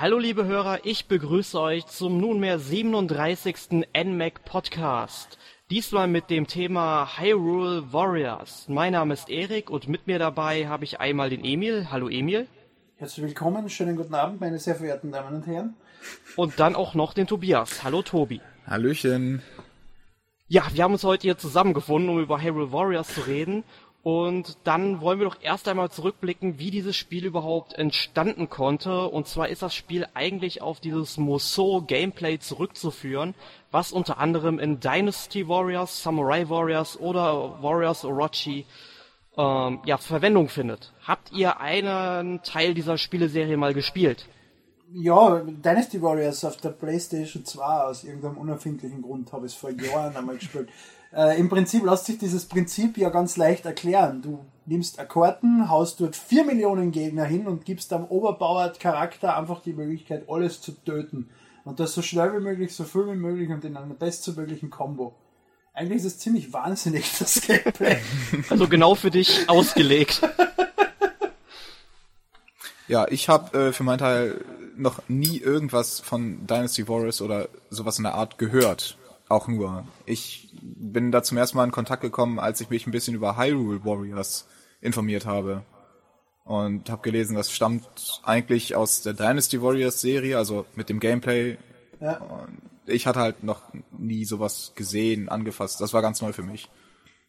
Hallo liebe Hörer, ich begrüße euch zum nunmehr 37. NMAC Podcast. Diesmal mit dem Thema Hyrule Warriors. Mein Name ist Erik und mit mir dabei habe ich einmal den Emil. Hallo Emil. Herzlich willkommen, schönen guten Abend, meine sehr verehrten Damen und Herren. Und dann auch noch den Tobias. Hallo Tobi. Hallöchen. Ja, wir haben uns heute hier zusammengefunden, um über Hyrule Warriors zu reden. Und dann wollen wir doch erst einmal zurückblicken, wie dieses Spiel überhaupt entstanden konnte. Und zwar ist das Spiel eigentlich auf dieses Musou Gameplay zurückzuführen, was unter anderem in Dynasty Warriors, Samurai Warriors oder Warriors Orochi ähm, ja, Verwendung findet. Habt ihr einen Teil dieser Spieleserie mal gespielt? Ja, Dynasty Warriors auf der PlayStation 2 aus irgendeinem unerfindlichen Grund habe ich es vor Jahren einmal gespielt. Äh, Im Prinzip lässt sich dieses Prinzip ja ganz leicht erklären. Du nimmst Akkorden, haust dort vier Millionen Gegner hin und gibst am Oberbauer Charakter einfach die Möglichkeit, alles zu töten. Und das so schnell wie möglich, so viel wie möglich und in einer bestmöglichen Combo. Eigentlich ist es ziemlich wahnsinnig, das Gameplay. Also genau für dich ausgelegt. Ja, ich habe äh, für meinen Teil noch nie irgendwas von Dynasty Warriors oder sowas in der Art gehört. Auch nur. Ich bin da zum ersten Mal in Kontakt gekommen, als ich mich ein bisschen über Hyrule Warriors informiert habe. Und habe gelesen, das stammt eigentlich aus der Dynasty Warriors Serie, also mit dem Gameplay. Ja. Und ich hatte halt noch nie sowas gesehen, angefasst. Das war ganz neu für mich.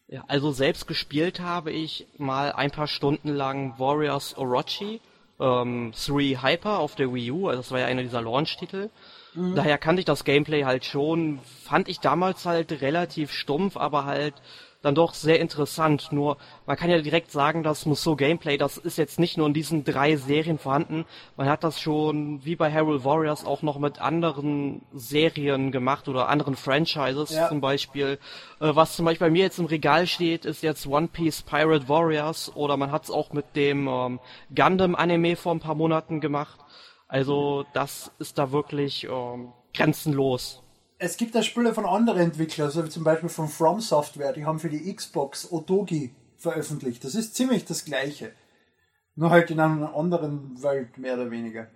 Ja, also selbst gespielt habe ich mal ein paar Stunden lang Warriors Orochi, ähm, 3 Hyper auf der Wii U, also das war ja einer dieser Launch-Titel. Mhm. Daher kannte ich das Gameplay halt schon, fand ich damals halt relativ stumpf, aber halt dann doch sehr interessant. Nur, man kann ja direkt sagen, das Musou Gameplay, das ist jetzt nicht nur in diesen drei Serien vorhanden. Man hat das schon, wie bei Hyrule Warriors, auch noch mit anderen Serien gemacht oder anderen Franchises ja. zum Beispiel. Äh, was zum Beispiel bei mir jetzt im Regal steht, ist jetzt One Piece Pirate Warriors oder man hat es auch mit dem ähm, Gundam Anime vor ein paar Monaten gemacht. Also das ist da wirklich ähm, grenzenlos. Es gibt da Spiele von anderen Entwicklern, also zum Beispiel von From Software, die haben für die Xbox Otogi veröffentlicht. Das ist ziemlich das gleiche. Nur halt in einer anderen Welt, mehr oder weniger.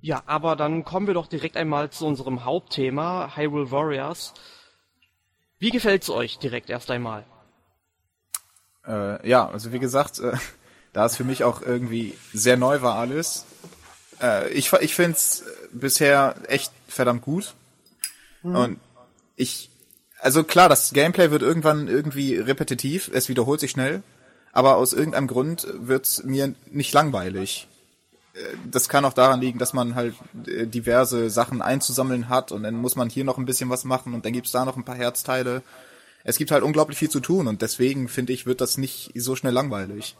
Ja, aber dann kommen wir doch direkt einmal zu unserem Hauptthema, Hyrule Warriors. Wie gefällt's euch direkt erst einmal? Äh, ja, also wie gesagt, äh, da es für mich auch irgendwie sehr neu war alles, äh, ich ich finde es bisher echt verdammt gut. Mhm. Und ich, also klar, das Gameplay wird irgendwann irgendwie repetitiv, es wiederholt sich schnell, aber aus irgendeinem Grund wird's mir nicht langweilig. Äh, das kann auch daran liegen, dass man halt äh, diverse Sachen einzusammeln hat und dann muss man hier noch ein bisschen was machen und dann gibt's da noch ein paar Herzteile. Es gibt halt unglaublich viel zu tun und deswegen finde ich, wird das nicht so schnell langweilig.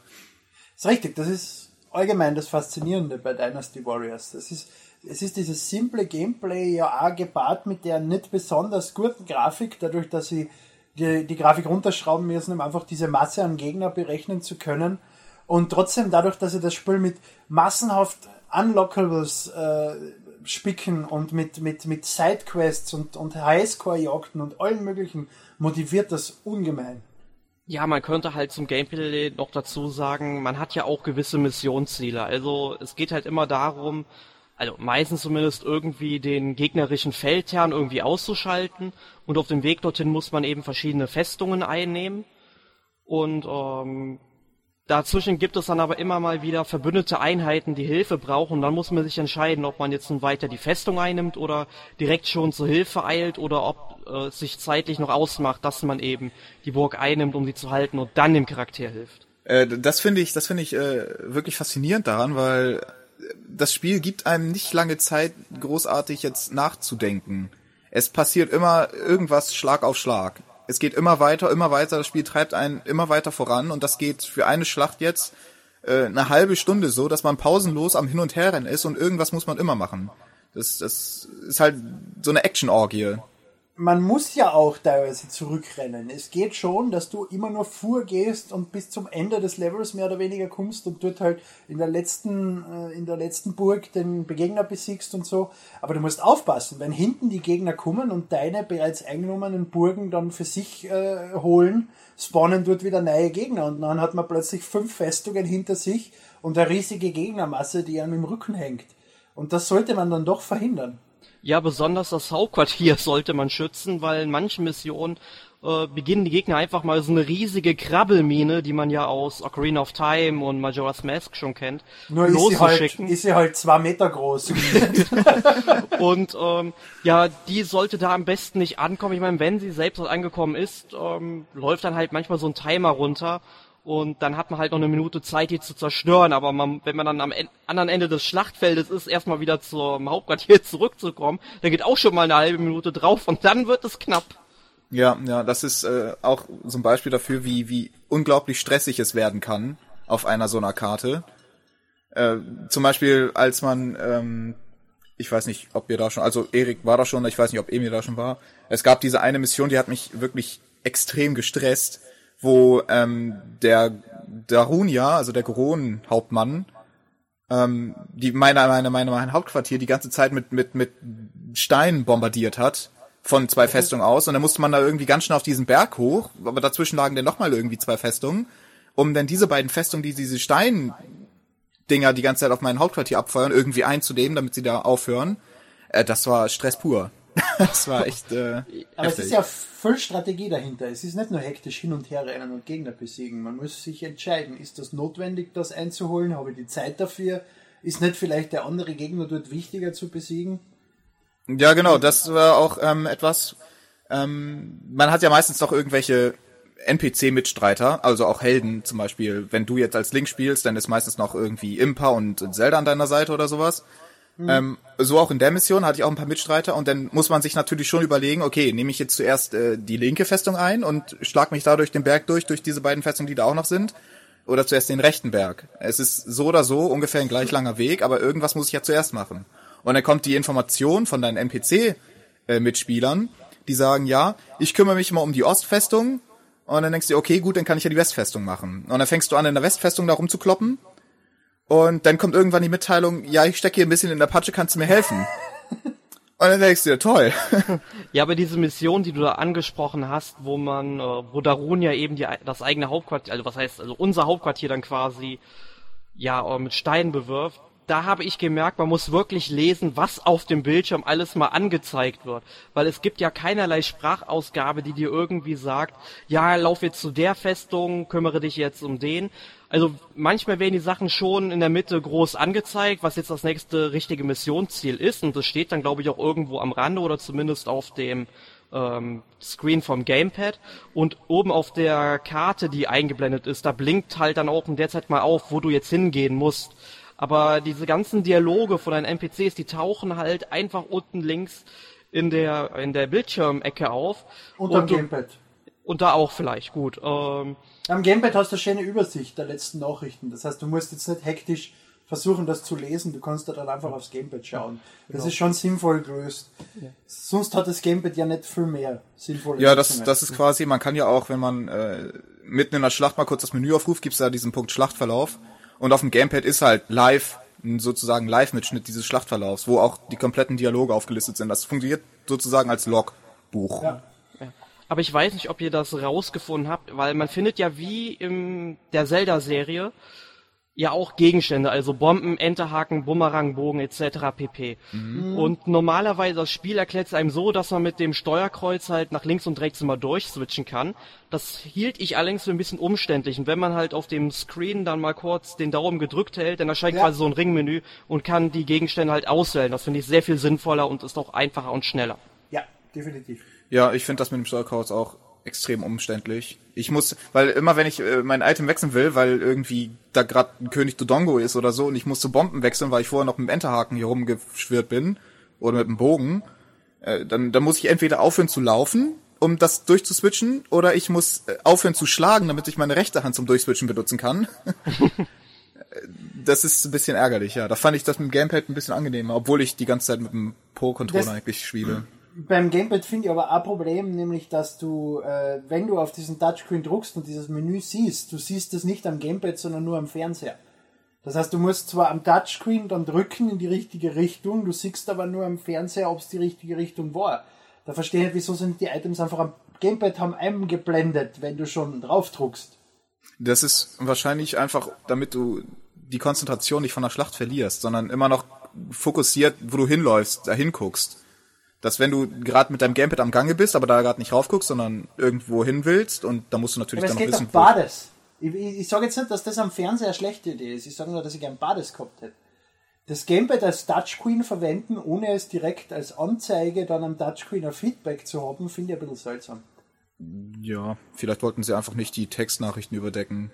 Das ist richtig, das ist allgemein das Faszinierende bei Dynasty Warriors. Das ist, es ist dieses simple Gameplay ja auch gepaart mit der nicht besonders guten Grafik, dadurch, dass sie die, die Grafik runterschrauben müssen, um einfach diese Masse an Gegner berechnen zu können. Und trotzdem dadurch, dass sie das Spiel mit massenhaft Unlockables äh, spicken und mit, mit, mit Sidequests und, und Highscore-Jagden und allen möglichen motiviert das ungemein. Ja, man könnte halt zum Gameplay noch dazu sagen, man hat ja auch gewisse Missionsziele. Also es geht halt immer darum, also meistens zumindest irgendwie den gegnerischen Feldherrn irgendwie auszuschalten und auf dem Weg dorthin muss man eben verschiedene Festungen einnehmen. Und ähm, Dazwischen gibt es dann aber immer mal wieder verbündete Einheiten, die Hilfe brauchen. Dann muss man sich entscheiden, ob man jetzt nun weiter die Festung einnimmt oder direkt schon zur Hilfe eilt oder ob äh, es sich zeitlich noch ausmacht, dass man eben die Burg einnimmt, um sie zu halten und dann dem Charakter hilft. Äh, das finde ich, das finde ich äh, wirklich faszinierend daran, weil das Spiel gibt einem nicht lange Zeit, großartig jetzt nachzudenken. Es passiert immer irgendwas Schlag auf Schlag es geht immer weiter, immer weiter, das Spiel treibt einen immer weiter voran. Und das geht für eine Schlacht jetzt äh, eine halbe Stunde so, dass man pausenlos am Hin- und Herrennen ist und irgendwas muss man immer machen. Das, das ist halt so eine Action-Orgie man muss ja auch teilweise zurückrennen. Es geht schon, dass du immer nur vorgehst und bis zum Ende des Levels mehr oder weniger kommst und dort halt in der letzten, äh, in der letzten Burg den Begegner besiegst und so. Aber du musst aufpassen, wenn hinten die Gegner kommen und deine bereits eingenommenen Burgen dann für sich äh, holen, spawnen dort wieder neue Gegner und dann hat man plötzlich fünf Festungen hinter sich und eine riesige Gegnermasse, die einem im Rücken hängt. Und das sollte man dann doch verhindern. Ja, besonders das Hauptquartier sollte man schützen, weil in manchen Missionen äh, beginnen die Gegner einfach mal so eine riesige Krabbelmine, die man ja aus Ocarina of Time und Majora's Mask schon kennt, Nur ist sie, halt, ist sie halt zwei Meter groß. und ähm, ja, die sollte da am besten nicht ankommen. Ich meine, wenn sie selbst angekommen ist, ähm, läuft dann halt manchmal so ein Timer runter und dann hat man halt noch eine Minute Zeit, die zu zerstören. Aber man, wenn man dann am en anderen Ende des Schlachtfeldes ist, erstmal wieder zum Hauptquartier zurückzukommen, dann geht auch schon mal eine halbe Minute drauf und dann wird es knapp. Ja, ja, das ist äh, auch so ein Beispiel dafür, wie, wie unglaublich stressig es werden kann auf einer so einer Karte. Äh, zum Beispiel, als man, ähm, ich weiß nicht, ob ihr da schon, also Erik war da schon, ich weiß nicht, ob Emil da schon war. Es gab diese eine Mission, die hat mich wirklich extrem gestresst, wo ähm, der Darunia, also der Goron-Hauptmann, ähm, die meine, meine, meine, mein Hauptquartier die ganze Zeit mit, mit, mit Steinen bombardiert hat von zwei Festungen aus und dann musste man da irgendwie ganz schnell auf diesen Berg hoch, aber dazwischen lagen dann nochmal irgendwie zwei Festungen, um dann diese beiden Festungen, die diese Steindinger die ganze Zeit auf mein Hauptquartier abfeuern, irgendwie einzunehmen, damit sie da aufhören. Äh, das war Stress pur. das war echt. Äh, Aber heftig. es ist ja voll Strategie dahinter. Es ist nicht nur hektisch hin und her rennen und Gegner besiegen. Man muss sich entscheiden, ist das notwendig, das einzuholen? Habe ich die Zeit dafür? Ist nicht vielleicht der andere Gegner dort wichtiger zu besiegen? Ja, genau, das war auch ähm, etwas. Ähm, man hat ja meistens noch irgendwelche NPC-Mitstreiter, also auch Helden zum Beispiel. Wenn du jetzt als Link spielst, dann ist meistens noch irgendwie Impa und Zelda an deiner Seite oder sowas. Mhm. Ähm, so auch in der Mission hatte ich auch ein paar Mitstreiter und dann muss man sich natürlich schon überlegen, okay, nehme ich jetzt zuerst äh, die linke Festung ein und schlag mich da durch den Berg durch, durch diese beiden Festungen, die da auch noch sind, oder zuerst den rechten Berg. Es ist so oder so ungefähr ein gleich langer Weg, aber irgendwas muss ich ja zuerst machen. Und dann kommt die Information von deinen NPC-Mitspielern, die sagen, ja, ich kümmere mich immer um die Ostfestung. Und dann denkst du, okay, gut, dann kann ich ja die Westfestung machen. Und dann fängst du an, in der Westfestung da rumzukloppen. Und dann kommt irgendwann die Mitteilung, ja, ich stecke hier ein bisschen in der Patsche, kannst du mir helfen? Und dann denkst du dir, toll. Ja, aber diese Mission, die du da angesprochen hast, wo man, äh, wo Darunia eben die, das eigene Hauptquartier, also was heißt, also unser Hauptquartier dann quasi, ja, äh, mit Steinen bewirft, da habe ich gemerkt, man muss wirklich lesen, was auf dem Bildschirm alles mal angezeigt wird. Weil es gibt ja keinerlei Sprachausgabe, die dir irgendwie sagt, ja, lauf jetzt zu der Festung, kümmere dich jetzt um den. Also manchmal werden die Sachen schon in der Mitte groß angezeigt, was jetzt das nächste richtige Missionsziel ist. Und das steht dann, glaube ich, auch irgendwo am Rande oder zumindest auf dem ähm, Screen vom Gamepad. Und oben auf der Karte, die eingeblendet ist, da blinkt halt dann auch in der Zeit mal auf, wo du jetzt hingehen musst. Aber diese ganzen Dialoge von deinen NPCs, die tauchen halt einfach unten links in der, in der Bildschirmecke auf. Und am Gamepad. Und da auch vielleicht, gut. Ähm, am Gamepad hast du eine schöne Übersicht der letzten Nachrichten. Das heißt, du musst jetzt nicht hektisch versuchen, das zu lesen. Du kannst da dann einfach aufs Gamepad schauen. Das genau. ist schon sinnvoll gelöst. Ja. Sonst hat das Gamepad ja nicht viel mehr sinnvoll. Ja, das, das ist quasi, man kann ja auch, wenn man äh, mitten in der Schlacht mal kurz das Menü aufruft, gibt's da diesen Punkt Schlachtverlauf. Und auf dem Gamepad ist halt live, sozusagen Live-Mitschnitt dieses Schlachtverlaufs, wo auch die kompletten Dialoge aufgelistet sind. Das funktioniert sozusagen als Logbuch. Ja. Aber ich weiß nicht, ob ihr das rausgefunden habt, weil man findet ja wie in der Zelda-Serie ja auch Gegenstände, also Bomben, Enterhaken, Bumerang, Bogen etc. pp. Mhm. Und normalerweise das Spiel erklärt es einem so, dass man mit dem Steuerkreuz halt nach links und rechts immer durchswitchen kann. Das hielt ich allerdings für ein bisschen umständlich. Und wenn man halt auf dem Screen dann mal kurz den Daumen gedrückt hält, dann erscheint ja. quasi so ein Ringmenü und kann die Gegenstände halt auswählen. Das finde ich sehr viel sinnvoller und ist auch einfacher und schneller. Ja, definitiv. Ja, ich finde das mit dem Steuerkreuz auch extrem umständlich. Ich muss, weil immer wenn ich äh, mein Item wechseln will, weil irgendwie da gerade ein König Dodongo ist oder so und ich muss zu Bomben wechseln, weil ich vorher noch mit dem Enterhaken hier rumgeschwirrt bin oder mit dem Bogen, äh, dann, dann muss ich entweder aufhören zu laufen, um das durchzuswitchen, oder ich muss äh, aufhören zu schlagen, damit ich meine rechte Hand zum Durchswitchen benutzen kann. das ist ein bisschen ärgerlich, ja. Da fand ich das mit dem Gamepad ein bisschen angenehmer, obwohl ich die ganze Zeit mit dem Pro-Controller eigentlich spiele beim Gamepad finde ich aber ein Problem, nämlich dass du, äh, wenn du auf diesen Touchscreen druckst und dieses Menü siehst, du siehst es nicht am Gamepad, sondern nur am Fernseher. Das heißt, du musst zwar am Touchscreen dann drücken in die richtige Richtung, du siehst aber nur am Fernseher, ob es die richtige Richtung war. Da verstehe ich nicht, wieso sind die Items einfach am Gamepad haben einem geblendet, wenn du schon drauf druckst. Das ist wahrscheinlich einfach, damit du die Konzentration nicht von der Schlacht verlierst, sondern immer noch fokussiert, wo du hinläufst, da hinguckst. Dass wenn du gerade mit deinem Gamepad am Gange bist, aber da gerade nicht raufguckst, sondern irgendwo hin willst und da musst du natürlich Aber dann es noch geht wissen, beides. Ich, ich, ich sage jetzt nicht, dass das am Fernseher eine schlechte Idee ist. Ich sage nur, dass ich gern beides gehabt hätte. Das Gamepad als Touchscreen verwenden, ohne es direkt als Anzeige dann am Touchscreen ein Feedback zu haben, finde ich ein bisschen seltsam. Ja, vielleicht wollten sie einfach nicht die Textnachrichten überdecken.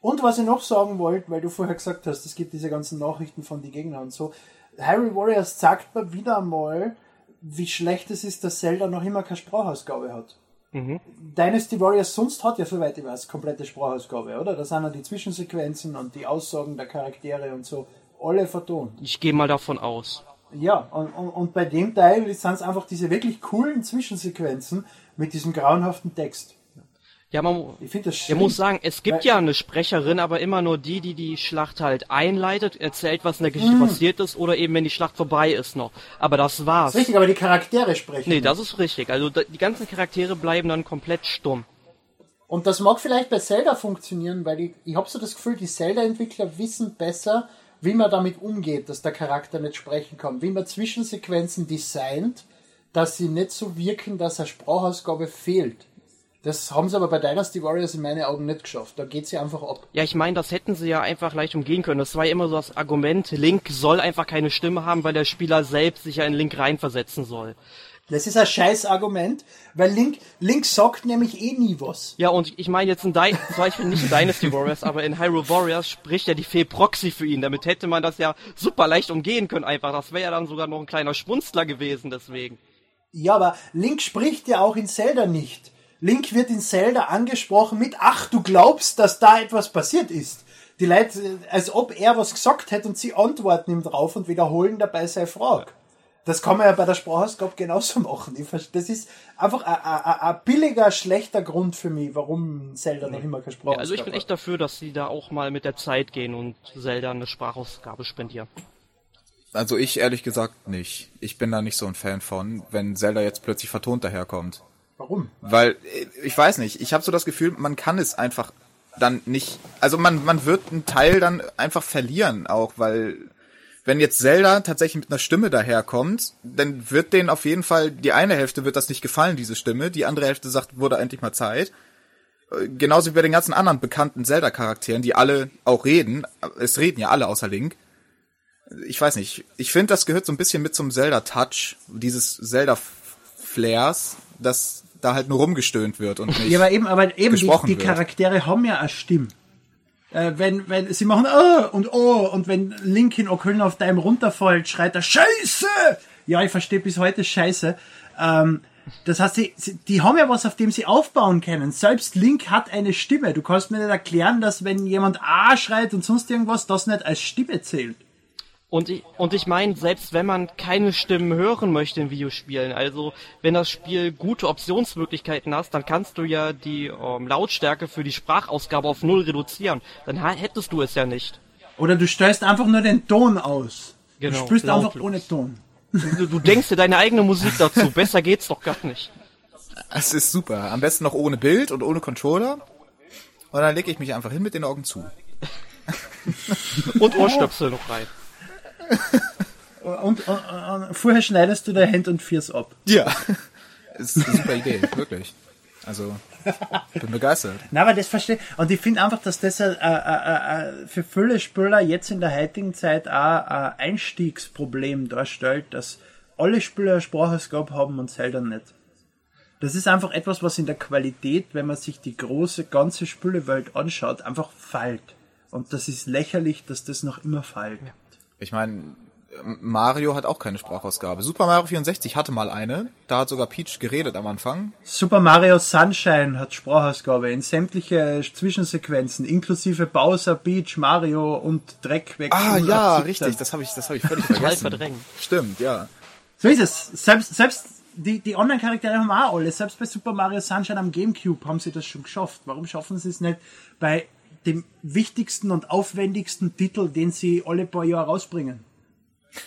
Und was ich noch sagen wollte, weil du vorher gesagt hast, es gibt diese ganzen Nachrichten von den Gegnern und so. Harry Warriors sagt mir wieder einmal, wie schlecht es ist, dass Zelda noch immer keine Sprachausgabe hat. Dynasty Warriors sonst hat ja, soweit ich weiß, komplette Sprachausgabe, oder? Da sind ja die Zwischensequenzen und die Aussagen der Charaktere und so alle vertont. Ich gehe mal davon aus. Ja, und, und, und bei dem Teil sind es einfach diese wirklich coolen Zwischensequenzen mit diesem grauenhaften Text. Ja, man, Ich das schlimm. muss sagen, es gibt ja eine Sprecherin, aber immer nur die, die die Schlacht halt einleitet, erzählt, was in der Geschichte Mm. passiert ist, oder eben, wenn die Schlacht vorbei ist noch. Aber das war's. Das richtig, aber die Charaktere sprechen. Nee, das ist richtig. Also die ganzen Charaktere bleiben dann komplett stumm. Und das mag vielleicht bei Zelda funktionieren, weil ich, ich habe so das Gefühl, die Zelda-Entwickler wissen besser, wie man damit umgeht, dass der Charakter nicht sprechen kann. Wie man Zwischensequenzen designt, dass sie nicht so wirken, dass eine Sprachausgabe fehlt. Das haben sie aber bei Dynasty Warriors in meinen Augen nicht geschafft. Da geht sie einfach ab. Ja, ich meine, das hätten sie ja einfach leicht umgehen können. Das war ja immer so das Argument, Link soll einfach keine Stimme haben, weil der Spieler selbst sich ja in Link reinversetzen soll. Das ist ein scheiß Argument, weil Link, Link sagt nämlich eh nie was. Ja, und ich meine jetzt in Di zum Beispiel nicht in Dynasty Warriors, aber in Hyrule Warriors spricht ja die Fee Proxy für ihn. Damit hätte man das ja super leicht umgehen können einfach. Das wäre ja dann sogar noch ein kleiner Schmunzler gewesen deswegen. Ja, aber Link spricht ja auch in Zelda nicht. Link wird in Zelda angesprochen mit, ach, du glaubst, dass da etwas passiert ist. Die Leute, als ob er was gesagt hätte und sie antworten ihm drauf und wiederholen dabei seine Frage. Das kann man ja bei der Sprachausgabe genauso machen. Das ist einfach ein- billiger, schlechter Grund für mich, warum Zelda noch immer keine Ja, Sprachausgabe also ich bin echt dafür, dass sie da auch mal mit der Zeit gehen und Zelda eine Sprachausgabe spendieren. Also ich ehrlich gesagt nicht. Ich bin da nicht so ein Fan von, wenn Zelda jetzt plötzlich vertont daherkommt. Warum? Weil, äh, ich weiß nicht, ich habe so das Gefühl, man kann es einfach dann nicht, also man, man wird einen Teil dann einfach verlieren auch, weil wenn jetzt Zelda tatsächlich mit einer Stimme daherkommt, dann wird denen auf jeden Fall, die eine Hälfte wird das nicht gefallen, diese Stimme, die andere Hälfte sagt, wurde endlich mal Zeit. Äh, Genauso wie bei den ganzen anderen bekannten Zelda-Charakteren, die alle auch reden. Es reden ja alle außer Link. Ich weiß nicht. Ich finde, das gehört so ein bisschen mit zum Zelda-Touch, dieses Zelda-Flairs, dass da halt nur rumgestöhnt wird und nicht. Ja, aber eben, aber eben die, die. Charaktere haben ja eine Stimme. Äh, wenn, wenn sie machen oh und oh und wenn Link in Ocullen auf deinem runterfällt, schreit er Scheiße! Ja, ich verstehe bis heute Scheiße. Ähm, das heißt, sie, sie, die haben ja was, auf dem sie aufbauen können. Selbst Link hat eine Stimme. Du kannst mir nicht erklären, dass wenn jemand A schreit und sonst irgendwas, das nicht als Stimme zählt. Und ich, und ich meine, selbst wenn man keine Stimmen hören möchte in Videospielen, also wenn das Spiel gute Optionsmöglichkeiten hast, dann kannst du ja die ähm, Lautstärke für die Sprachausgabe auf null reduzieren. Dann hättest du es ja nicht. Oder du stellst einfach nur den Ton aus. Genau, du spielst einfach lautlos. ohne Ton. Du, du denkst dir deine eigene Musik dazu. Besser geht's doch gar nicht. Es ist super. Am besten noch ohne Bild und ohne Controller. Und dann lege ich mich einfach hin mit den Augen zu. Und Ohrstöpsel noch rein. Und, und, und vorher schneidest du deine Hände und Fiers ab. Ja. ist eine super Idee, wirklich. Also, bin begeistert. Na, aber das verstehe Und ich finde einfach, dass das äh, äh, äh, für viele Spieler jetzt in der heutigen Zeit auch ein Einstiegsproblem darstellt, dass alle Spieler eine Sprachausgabe haben und Zelda nicht. Das ist einfach etwas, was in der Qualität, wenn man sich die große, ganze Spielewelt anschaut, einfach fällt. Und das ist lächerlich, dass das noch immer fällt. Ich meine, Mario hat auch keine Sprachausgabe. Super Mario 64 hatte mal eine. Da hat sogar Peach geredet am Anfang. Super Mario Sunshine hat Sprachausgabe in sämtliche Zwischensequenzen, inklusive Bowser, Peach, Mario und Dreck weg. Ah 08, ja, 17. richtig. Das habe ich, das habe ich völlig vergessen. verdrängen. Stimmt, ja. So ist es. Selbst, selbst die, die Online-Charaktere haben auch alle. Selbst bei Super Mario Sunshine am Gamecube haben sie das schon geschafft. Warum schaffen sie es nicht bei dem wichtigsten und aufwendigsten Titel, den sie alle paar Jahre rausbringen?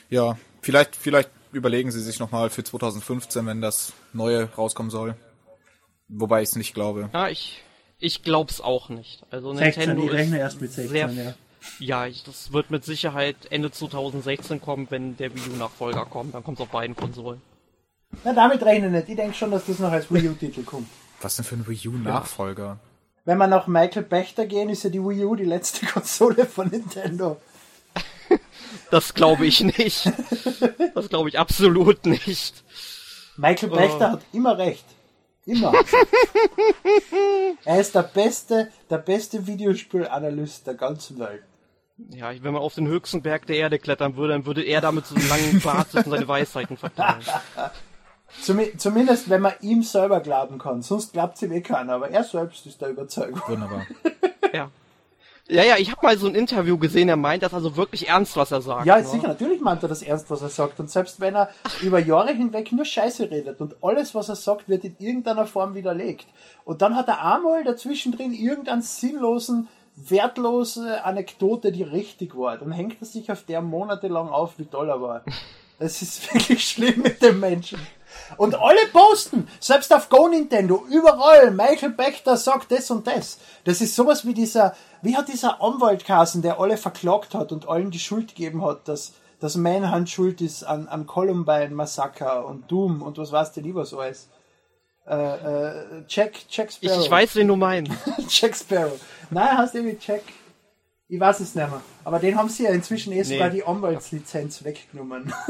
Ja, vielleicht, vielleicht überlegen sie sich nochmal für 2015, wenn das neue rauskommen soll. Wobei ich es nicht glaube. Ja, ich, ich glaub's auch nicht. Also 16, Nintendo ich rechne ist erst mit 16, sehr ja. Ja, ich, das wird mit Sicherheit Ende 2016 kommen, wenn der Wii U-Nachfolger kommt. Dann kommt es auf beiden Konsolen. Na, damit rechne ich nicht. Ich denke schon, dass das noch als Wii U-Titel kommt. Was denn für ein Wii U-Nachfolger? Wenn wir nach Michael Bechter gehen, ist ja die Wii U die letzte Konsole von Nintendo. Das glaube ich nicht. Das glaube ich absolut nicht. Michael Bechter Oh. hat immer recht. Immer. er ist der beste, der beste Videospielanalyst der ganzen Welt. Ja, wenn man auf den höchsten Berg der Erde klettern würde, dann würde er damit so einen langen Bart und seine Weisheiten verteilen. Zumi- Zumindest, wenn man ihm selber glauben kann. Sonst glaubt ihm eh keiner, aber er selbst ist der Überzeugung. Wunderbar. Ja. Ja, ja, ich habe mal so ein Interview gesehen, er meint das also wirklich ernst, was er sagt. Ja, ne? sicher, natürlich meint er das ernst, was er sagt. Und selbst wenn er über Jahre hinweg nur Scheiße redet und alles, was er sagt, wird in irgendeiner Form widerlegt. Und dann hat er einmal dazwischen drin irgendeinen sinnlosen, wertlose Anekdote, die richtig war. Dann hängt er sich auf der monatelang auf, wie toll er war. Es ist wirklich schlimm mit dem Menschen. Und alle posten, selbst auf Go Nintendo, überall, Michael Bechter sagt das und das. Das ist sowas wie dieser, wie hat dieser Anwalt geheißen, der alle verklagt hat und allen die Schuld gegeben hat, dass, dass Manhunt schuld ist an, an Columbine Massaker und Doom und was weiß denn lieber so alles. Äh, äh, Jack, Jack Ich, Sparrow. ich weiß, wen du meinst. Jack Sparrow. Nein, heißt irgendwie Jack. Ich weiß es nicht mehr. Aber den haben sie ja inzwischen eh sogar die Anwaltslizenz weggenommen.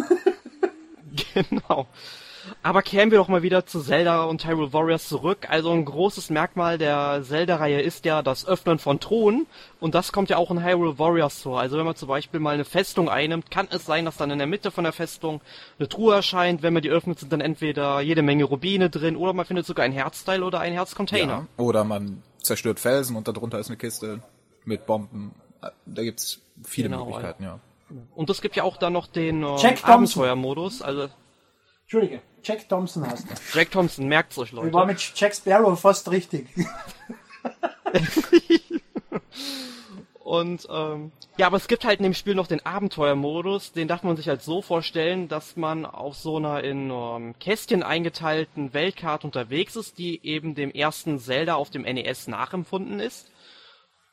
Genau. Aber kehren wir doch mal wieder zu Zelda und Hyrule Warriors zurück. Also ein großes Merkmal der Zelda-Reihe ist ja das Öffnen von Thronen. Und das kommt ja auch in Hyrule Warriors vor. Also wenn man zum Beispiel mal eine Festung einnimmt, kann es sein, dass dann in der Mitte von der Festung eine Truhe erscheint. Wenn man die öffnet, sind dann entweder jede Menge Rubine drin oder man findet sogar ein Herzteil oder ein Herzcontainer. Ja. Oder man zerstört Felsen und darunter ist eine Kiste mit Bomben. Da gibt's viele Genau, Möglichkeiten, ja. Und es gibt ja auch dann noch den äh. Abenteuermodus. Also Entschuldige, Jack Thompson heißt er. Jack Thompson, merkt's euch, Leute. Ich war mit Jack Sparrow fast richtig. Und ähm, ja, aber es gibt halt in dem Spiel noch den Abenteuermodus, den darf man sich halt so vorstellen, dass man auf so einer in ähm, Kästchen eingeteilten Weltkarte unterwegs ist, die eben dem ersten Zelda auf dem NES nachempfunden ist.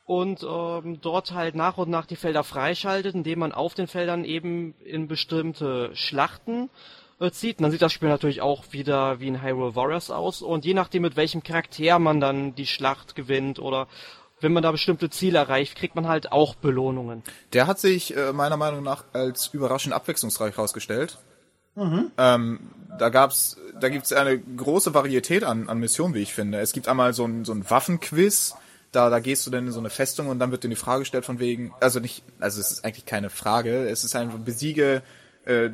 Und ähm, dort halt nach und nach die Felder freischaltet, indem man auf den Feldern eben in bestimmte Schlachten zieht. Und dann sieht das Spiel natürlich auch wieder wie in Hyrule Warriors aus. Und je nachdem, mit welchem Charakter man dann die Schlacht gewinnt oder wenn man da bestimmte Ziele erreicht, kriegt man halt auch Belohnungen. Der hat sich äh, meiner Meinung nach als überraschend abwechslungsreich herausgestellt. Ähm, da gab's, da gibt's eine große Varietät an, an Missionen, wie ich finde. Es gibt einmal so ein, so ein Waffenquiz, da, da gehst du dann in so eine Festung und dann wird dir die Frage gestellt von wegen, also nicht, also es ist eigentlich keine Frage, es ist einfach besiege äh,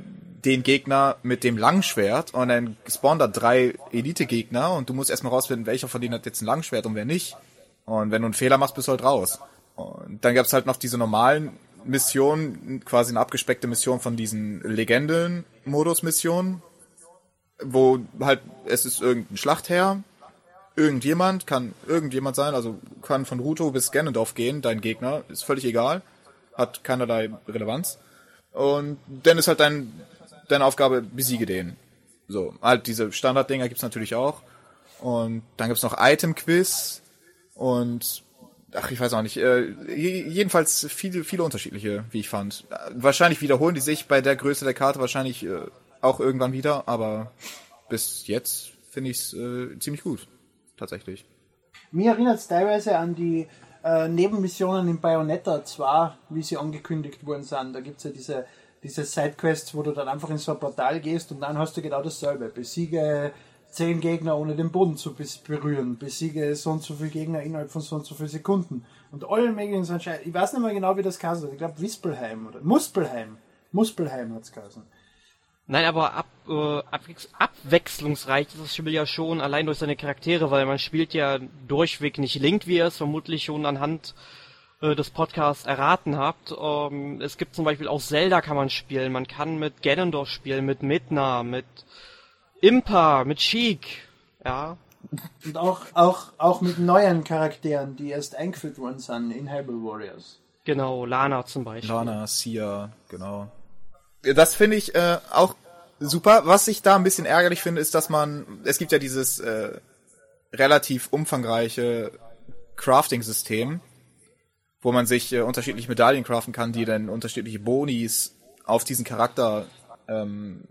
den Gegner mit dem Langschwert und dann spawnen da drei Elite-Gegner und du musst erstmal rausfinden, welcher von denen hat jetzt ein Langschwert und wer nicht. Und wenn du einen Fehler machst, bist du halt raus. Und dann gab's halt noch diese normalen Missionen, quasi eine abgespeckte Mission von diesen Legenden-Modus-Missionen, wo halt, es ist irgendein Schlachtherr, irgendjemand, kann irgendjemand sein, also kann von Ruto bis Ganondorf gehen, dein Gegner, ist völlig egal, hat keinerlei Relevanz. Und dann ist halt dein, deine Aufgabe, besiege den. So, halt diese Standarddinger gibt's natürlich auch. Und dann gibt's noch Item-Quiz und ach, ich weiß auch nicht. Äh, je- jedenfalls viele, viele unterschiedliche, wie ich fand. Wahrscheinlich wiederholen die sich bei der Größe der Karte wahrscheinlich äh, auch irgendwann wieder, aber bis jetzt finde ich's äh, ziemlich gut. Tatsächlich. Mir erinnert es teilweise an die äh, Nebenmissionen in Bayonetta 2, wie sie angekündigt worden sind. Da gibt's ja diese, diese Sidequests, wo du dann einfach in so ein Portal gehst und dann hast du genau dasselbe. Besiege zehn Gegner ohne den Boden zu berühren. Besiege so und so viele Gegner innerhalb von so und so vielen Sekunden. Und alle möglichen so ein Scheiß. Ich weiß nicht mehr genau, wie das hat. Ich glaube Wispelheim oder Muspelheim. Muspelheim hat's geheißen. Nein, aber ab, äh, abwechs abwechslungsreich ist das Spiel ja schon allein durch seine Charaktere, weil man spielt ja durchweg nicht Link, wie ihr es vermutlich schon anhand äh, des Podcasts erraten habt. Ähm, es gibt zum Beispiel auch Zelda kann man spielen, man kann mit Ganondorf spielen, mit Midna, mit Impa, mit Sheik, ja. Und auch, auch, auch mit neuen Charakteren, die erst eingeführt worden sind in Hyrule Warriors. Genau, Lana zum Beispiel. Lana, Sia, genau. Das finde ich äh, auch super. Was ich da ein bisschen ärgerlich finde, ist, dass man, es gibt ja dieses äh, relativ umfangreiche Crafting-System. wo man sich äh, unterschiedliche Medaillen craften kann, die dann unterschiedliche Bonis auf diesen Charakter ähm,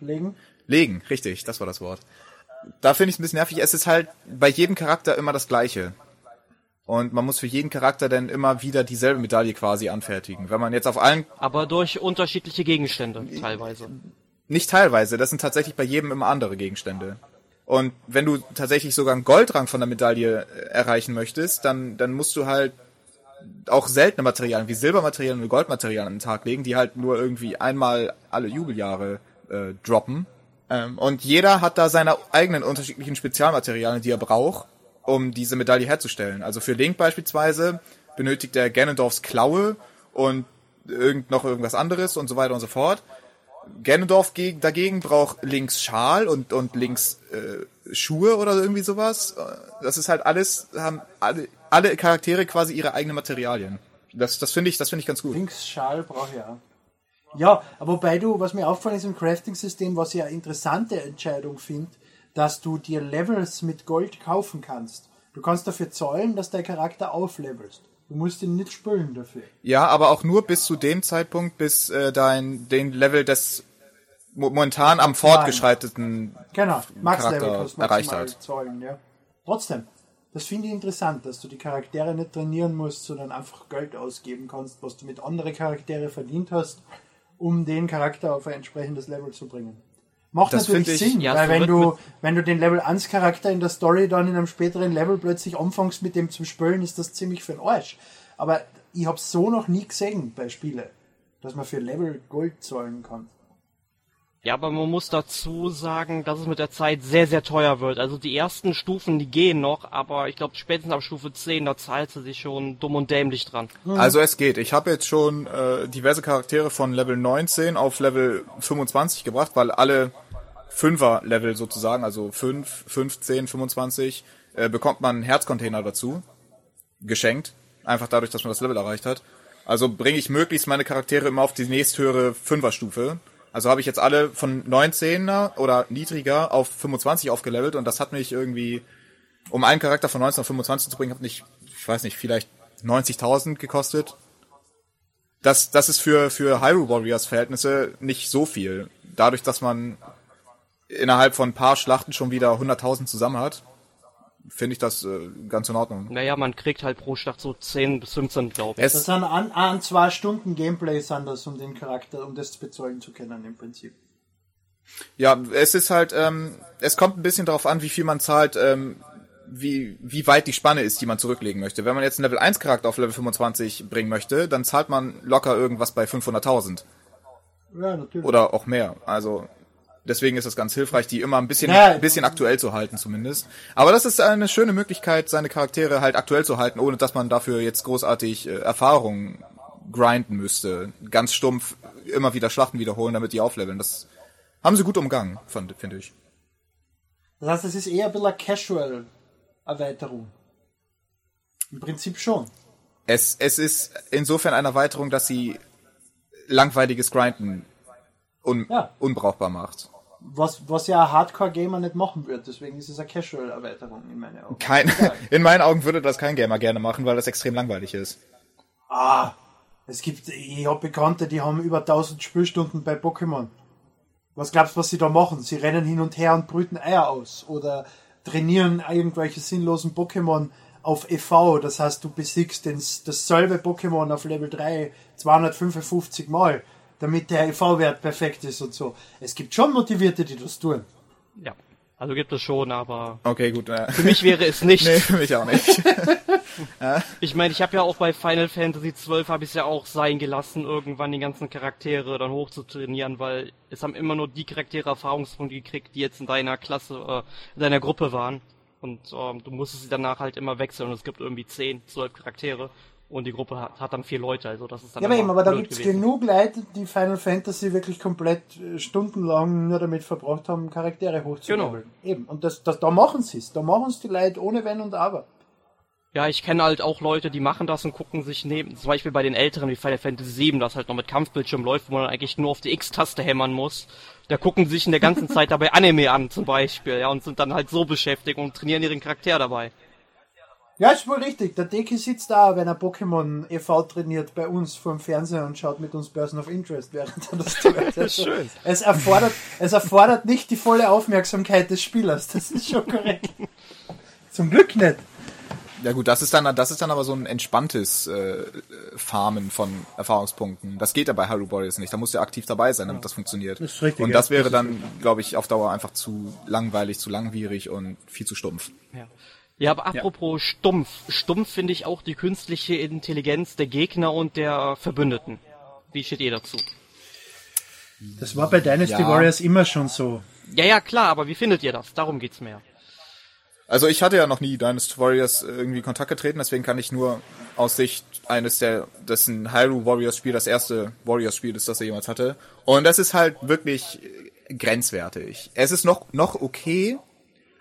Legen. legen. Richtig, das war das Wort. Da finde ich es ein bisschen nervig. Es ist halt bei jedem Charakter immer das Gleiche. Und man muss für jeden Charakter dann immer wieder dieselbe Medaille quasi anfertigen. Wenn man jetzt auf allen, Aber durch unterschiedliche Gegenstände teilweise. nicht teilweise, das sind tatsächlich bei jedem immer andere Gegenstände. Und wenn du tatsächlich sogar einen Goldrang von der Medaille äh, erreichen möchtest, dann, dann musst du halt auch seltene Materialien wie Silbermaterialien und Goldmaterialien an den Tag legen, die halt nur irgendwie einmal alle Jubeljahre äh, droppen. Ähm, und jeder hat da seine eigenen unterschiedlichen Spezialmaterialien, die er braucht, um diese Medaille herzustellen. Also für Link beispielsweise benötigt er Ganondorfs Klaue und irgend noch irgendwas anderes und so weiter und so fort. Ganondorf geg- dagegen braucht Links Schal und, und Links äh, Schuhe oder irgendwie sowas. Das ist halt alles, haben alle, alle Charaktere quasi ihre eigenen Materialien. Das, das finde ich, das finde ich ganz gut. Links Schal brauche ich auch. Ja, aber wobei du, was mir auffallen ist im Crafting-System, was ich eine interessante Entscheidung finde, dass du dir Levels mit Gold kaufen kannst. Du kannst dafür zahlen, dass dein Charakter auflevelst. Du musst ihn nicht spülen dafür. Ja, aber auch nur bis zu dem Zeitpunkt, bis äh, dein den Level des mo- momentan am fortgeschreiteten Genau, Max-Level Charakter erreicht hat. zahlen, ja. Trotzdem, das finde ich interessant, dass du die Charaktere nicht trainieren musst, sondern einfach Geld ausgeben kannst, was du mit anderen Charaktere verdient hast, um den Charakter auf ein entsprechendes Level zu bringen. Macht Das natürlich Sinn, Ja, weil wenn du, wenn du den Level 1 Charakter in der Story dann in einem späteren Level plötzlich anfängst mit dem zu spielen, ist das ziemlich für den Arsch. Aber ich habe so noch nie gesehen bei Spiele, dass man für Level Gold zahlen kann. Ja, aber man muss dazu sagen, dass es mit der Zeit sehr, sehr teuer wird. Also die ersten Stufen, die gehen noch, aber ich glaube spätestens ab Stufe 10, da zahlt sie sich schon dumm und dämlich dran. Also es geht. Ich habe jetzt schon äh, diverse Charaktere von Level 19 auf Level 25 gebracht, weil alle Fünfer-Level sozusagen, also 5, 15, 25, äh, bekommt man einen Herzcontainer dazu. Geschenkt. Einfach dadurch, dass man das Level erreicht hat. Also bringe ich möglichst meine Charaktere immer auf die nächsthöhere Fünfer-Stufe. Also habe ich jetzt alle von 19er oder niedriger auf 25 aufgelevelt und das hat mich irgendwie, um einen Charakter von 19 auf 25 zu bringen, hat nicht, ich weiß nicht, vielleicht 90.000 gekostet. Das, das ist für, für Hyrule Warriors Verhältnisse nicht so viel. Dadurch, dass man innerhalb von ein paar Schlachten schon wieder 100.000 zusammen hat, finde ich das äh, ganz in Ordnung. Naja, man kriegt halt pro Schlacht so 10 bis 15, glaube ich. Das Es, sind an, an zwei Stunden Gameplay sind das, um den Charakter, um das bezeugen zu können im Prinzip. ja, es ist halt, ähm, es kommt ein bisschen darauf an, wie viel man zahlt, ähm, wie, wie weit die Spanne ist, die man zurücklegen möchte. Wenn man jetzt einen Level 1 Charakter auf Level 25 bringen möchte, dann zahlt man locker irgendwas bei 500.000. Ja, natürlich. oder auch mehr. Also deswegen ist es ganz hilfreich, die immer ein bisschen, ein bisschen aktuell zu halten zumindest. Aber das ist eine schöne Möglichkeit, seine Charaktere halt aktuell zu halten, ohne dass man dafür jetzt großartig äh, Erfahrung grinden müsste. Ganz stumpf immer wieder Schlachten wiederholen, damit die aufleveln. Das haben sie gut umgangen, finde ich. Das heißt, es ist eher ein bisschen eine Casual-Erweiterung. Im Prinzip schon. Es, es ist insofern eine Erweiterung, dass sie langweiliges Grinden un, Ja. unbrauchbar macht. Was, was ja ein Hardcore-Gamer nicht machen wird. Deswegen ist es eine Casual-Erweiterung in meinen Augen. Kein, in meinen Augen würde das kein Gamer gerne machen, weil das extrem langweilig ist. Ah, es gibt, ich habe Bekannte, die haben über 1000 Spielstunden bei Pokémon. Was glaubst du, was sie da machen? Sie rennen hin und her und brüten Eier aus oder trainieren irgendwelche sinnlosen Pokémon auf EV. Das heißt, du besiegst den, dasselbe Pokémon auf Level 3 255 Mal, damit der EV-Wert perfekt ist und so. Es gibt schon Motivierte, die das tun. Ja, also gibt es schon, aber Okay, gut. Äh, für mich wäre es nicht. nee, für mich auch nicht. Ich meine, ich habe ja auch bei Final Fantasy XII habe ich es ja auch sein gelassen, irgendwann die ganzen Charaktere dann hochzutrainieren, weil es haben immer nur die Charaktere Erfahrungspunkte gekriegt, die jetzt in deiner Klasse, äh, in deiner Gruppe waren. Und ähm, du musstest sie danach halt immer wechseln und es gibt irgendwie 10, 12 Charaktere und die Gruppe hat, hat dann vier Leute, also das ist dann Ja, aber eben, aber da gibt's gewesen. genug Leute, die Final Fantasy wirklich komplett äh, stundenlang nur damit verbracht haben, Charaktere hochzuleveln. Eben. Und das, das, da machen sie es. Da machen es die Leute ohne Wenn und Aber. Ja, ich kenne halt auch Leute, die machen das und gucken sich neben, zum Beispiel bei den älteren wie Final Fantasy VII, das halt noch mit Kampfbildschirm läuft, wo man eigentlich nur auf die X-Taste hämmern muss. Da gucken sich in der ganzen Zeit dabei Anime an, zum Beispiel, ja, und sind dann halt so beschäftigt und trainieren ihren Charakter dabei. Ja, ist wohl richtig. Der Deki sitzt da, wenn er Pokémon e.V. trainiert bei uns vor dem Fernseher und schaut mit uns Person of Interest, während er das tut. Also, Schön. Es erfordert, es erfordert nicht die volle Aufmerksamkeit des Spielers. Das ist schon korrekt. Zum Glück nicht. Ja gut, das ist dann, das ist dann aber so ein entspanntes äh, Farmen von Erfahrungspunkten. Das geht ja bei Hyrule Warriors nicht. Da musst du ja aktiv dabei sein, damit das funktioniert. Das ist richtig, und ja. das wäre Das ist dann, glaube ich, auf Dauer einfach zu langweilig, zu langwierig und viel zu stumpf. Ja. Ja, aber apropos stumpf. Stumpf finde ich auch die künstliche Intelligenz der Gegner und der Verbündeten. Wie steht ihr dazu? Das war bei Dynasty Ja. Warriors immer schon so. Ja, ja, klar, aber wie findet ihr das? Darum geht's mehr. Also ich hatte ja noch nie Dynasty Warriors irgendwie in Kontakt getreten, deswegen kann ich nur aus Sicht eines der, dessen Hyrule Warriors Spiel das erste Warriors Spiel ist, das er jemals hatte. Und das ist halt wirklich grenzwertig. Es ist noch, noch okay,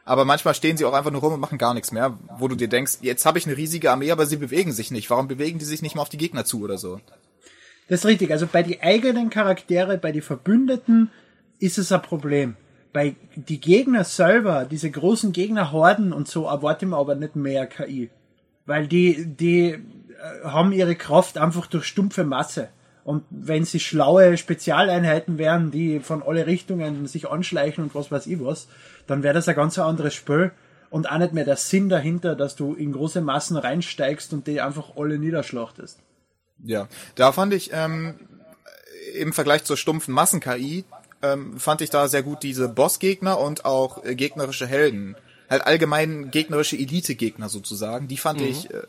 aber manchmal stehen sie auch einfach nur rum und machen gar nichts mehr, wo du dir denkst, jetzt habe ich eine riesige Armee, aber sie bewegen sich nicht. Warum bewegen die sich nicht mal auf die Gegner zu oder so? Das ist richtig. Also bei die eigenen Charaktere, bei die Verbündeten ist es ein Problem. Bei die Gegner selber, diese großen Gegnerhorden und so, erwarte ich aber nicht mehr KI. Weil die, die äh, haben ihre Kraft einfach durch stumpfe Masse. Und wenn sie schlaue Spezialeinheiten wären, die von alle Richtungen sich anschleichen und was weiß ich was, dann wäre das ein ganz anderes Spiel und auch nicht mehr der Sinn dahinter, dass du in große Massen reinsteigst und die einfach alle niederschlachtest. Ja, da fand ich ähm, im Vergleich zur stumpfen Massen-KI ähm, fand ich da sehr gut diese Bossgegner und auch äh, gegnerische Helden. Halt allgemein gegnerische Elite-Gegner sozusagen. Die fand ich äh,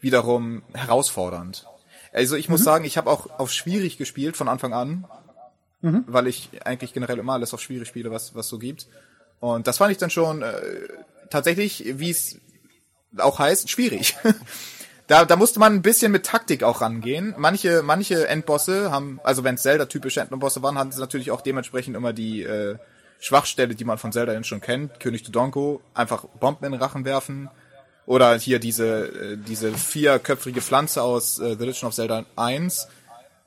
wiederum herausfordernd. Also ich muss sagen, ich habe auch auf schwierig gespielt von Anfang an, weil ich eigentlich generell immer alles auf schwierig spiele, was was so gibt. Und das fand ich dann schon äh, tatsächlich, wie es auch heißt, schwierig. Da, da musste man ein bisschen mit Taktik auch rangehen. Manche, manche Endbosse haben, also wenn es Zelda-typische Endbosse waren, hatten sie natürlich auch dementsprechend immer die äh, Schwachstelle, die man von Zelda schon kennt. König Dodonko, einfach Bomben in den Rachen werfen. Oder hier diese, äh, diese vierköpfige Pflanze aus äh, The Legend of Zelda 1.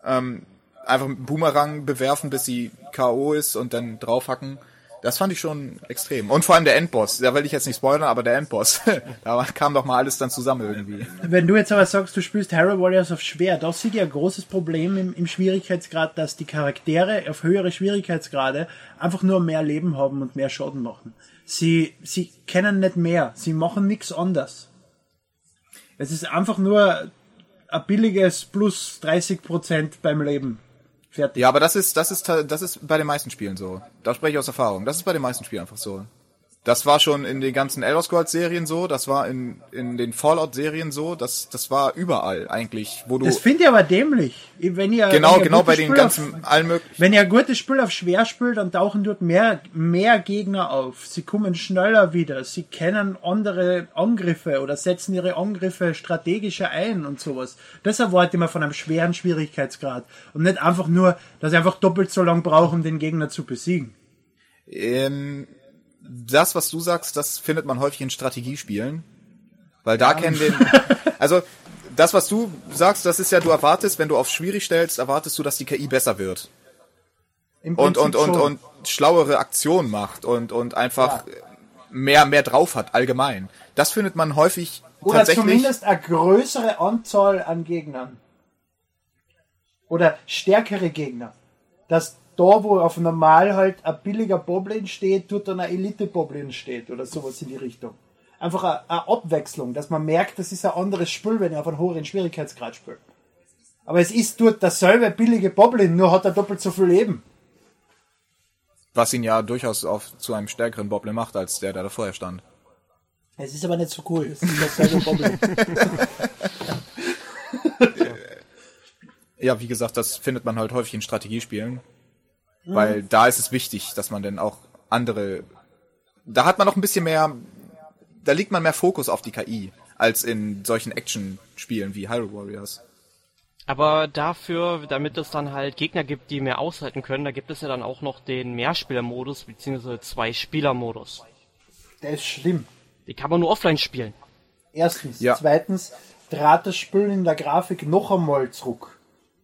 Ähm, einfach mit einem Boomerang bewerfen, bis sie K.O. ist und dann draufhacken. Das fand ich schon extrem. Und vor allem der Endboss. Da will ich jetzt nicht spoilern, aber der Endboss. da kam doch mal alles dann zusammen irgendwie. Wenn du jetzt aber sagst, du spielst Hyrule Warriors auf schwer, da sehe ich ein großes Problem im, im Schwierigkeitsgrad, dass die Charaktere auf höhere Schwierigkeitsgrade einfach nur mehr Leben haben und mehr Schaden machen. Sie, sie kennen nicht mehr, sie machen nichts anders. Es ist einfach nur ein billiges plus 30% beim Leben. Fertig. Ja, aber das ist, das ist, das ist bei den meisten Spielen so. Da spreche ich aus Erfahrung. Das ist bei den meisten Spielen einfach so. Das war schon in den ganzen Elder Scrolls Serien so, das war in, in den Fallout Serien so, das, das war überall eigentlich, wo du, Das finde ich aber dämlich. Wenn ihr, genau, wenn ihr genau gutes bei den Spiel ganzen, auf, allen möglichen. Wenn ihr ein gutes Spiel auf schwer spielt, dann tauchen dort mehr, mehr Gegner auf. Sie kommen schneller wieder. Sie kennen andere Angriffe oder setzen ihre Angriffe strategischer ein und sowas. Das erwarte ich mir von einem schweren Schwierigkeitsgrad. Und nicht einfach nur, dass ich einfach doppelt so lang brauche, um den Gegner zu besiegen. Ähm, das, was du sagst, das findet man häufig in Strategiespielen. Weil da kennen den, also, das, was du sagst, das ist ja, du erwartest, wenn du auf schwierig stellst, erwartest du, dass die KI besser wird. Im Und, und, und, und schlauere Aktionen macht und, und einfach mehr, mehr drauf hat, allgemein. Das findet man häufig Oder tatsächlich. zumindest eine größere Anzahl an Gegnern. Oder stärkere Gegner. Dass da, wo auf normal halt ein billiger Boblin steht, dort dann ein Elite-Boblin steht oder sowas in die Richtung. Einfach eine, eine Abwechslung, dass man merkt, das ist ein anderes Spiel, wenn ich auf einen höheren Schwierigkeitsgrad spiele. Aber es ist dort dasselbe billige Boblin, nur hat er doppelt so viel Leben. Was ihn ja durchaus auf, zu einem stärkeren Boblin macht, als der, der da vorher stand. Es ist aber nicht so cool, es ist dasselbe Boblin. Ja, wie gesagt, das findet man halt häufig in Strategiespielen. Weil da ist es wichtig, dass man dann auch andere. Da hat man noch ein bisschen mehr. Da liegt man mehr Fokus auf die KI, als in solchen Action-Spielen wie Hyrule Warriors. Aber dafür, damit es dann halt Gegner gibt, die mehr aushalten können, da gibt es ja dann auch noch den Mehrspielermodus bzw. Zwei-Spieler-Modus. Der ist schlimm. Die kann man nur offline spielen. Erstens. Ja. Zweitens trat das Spiel in der Grafik noch einmal zurück.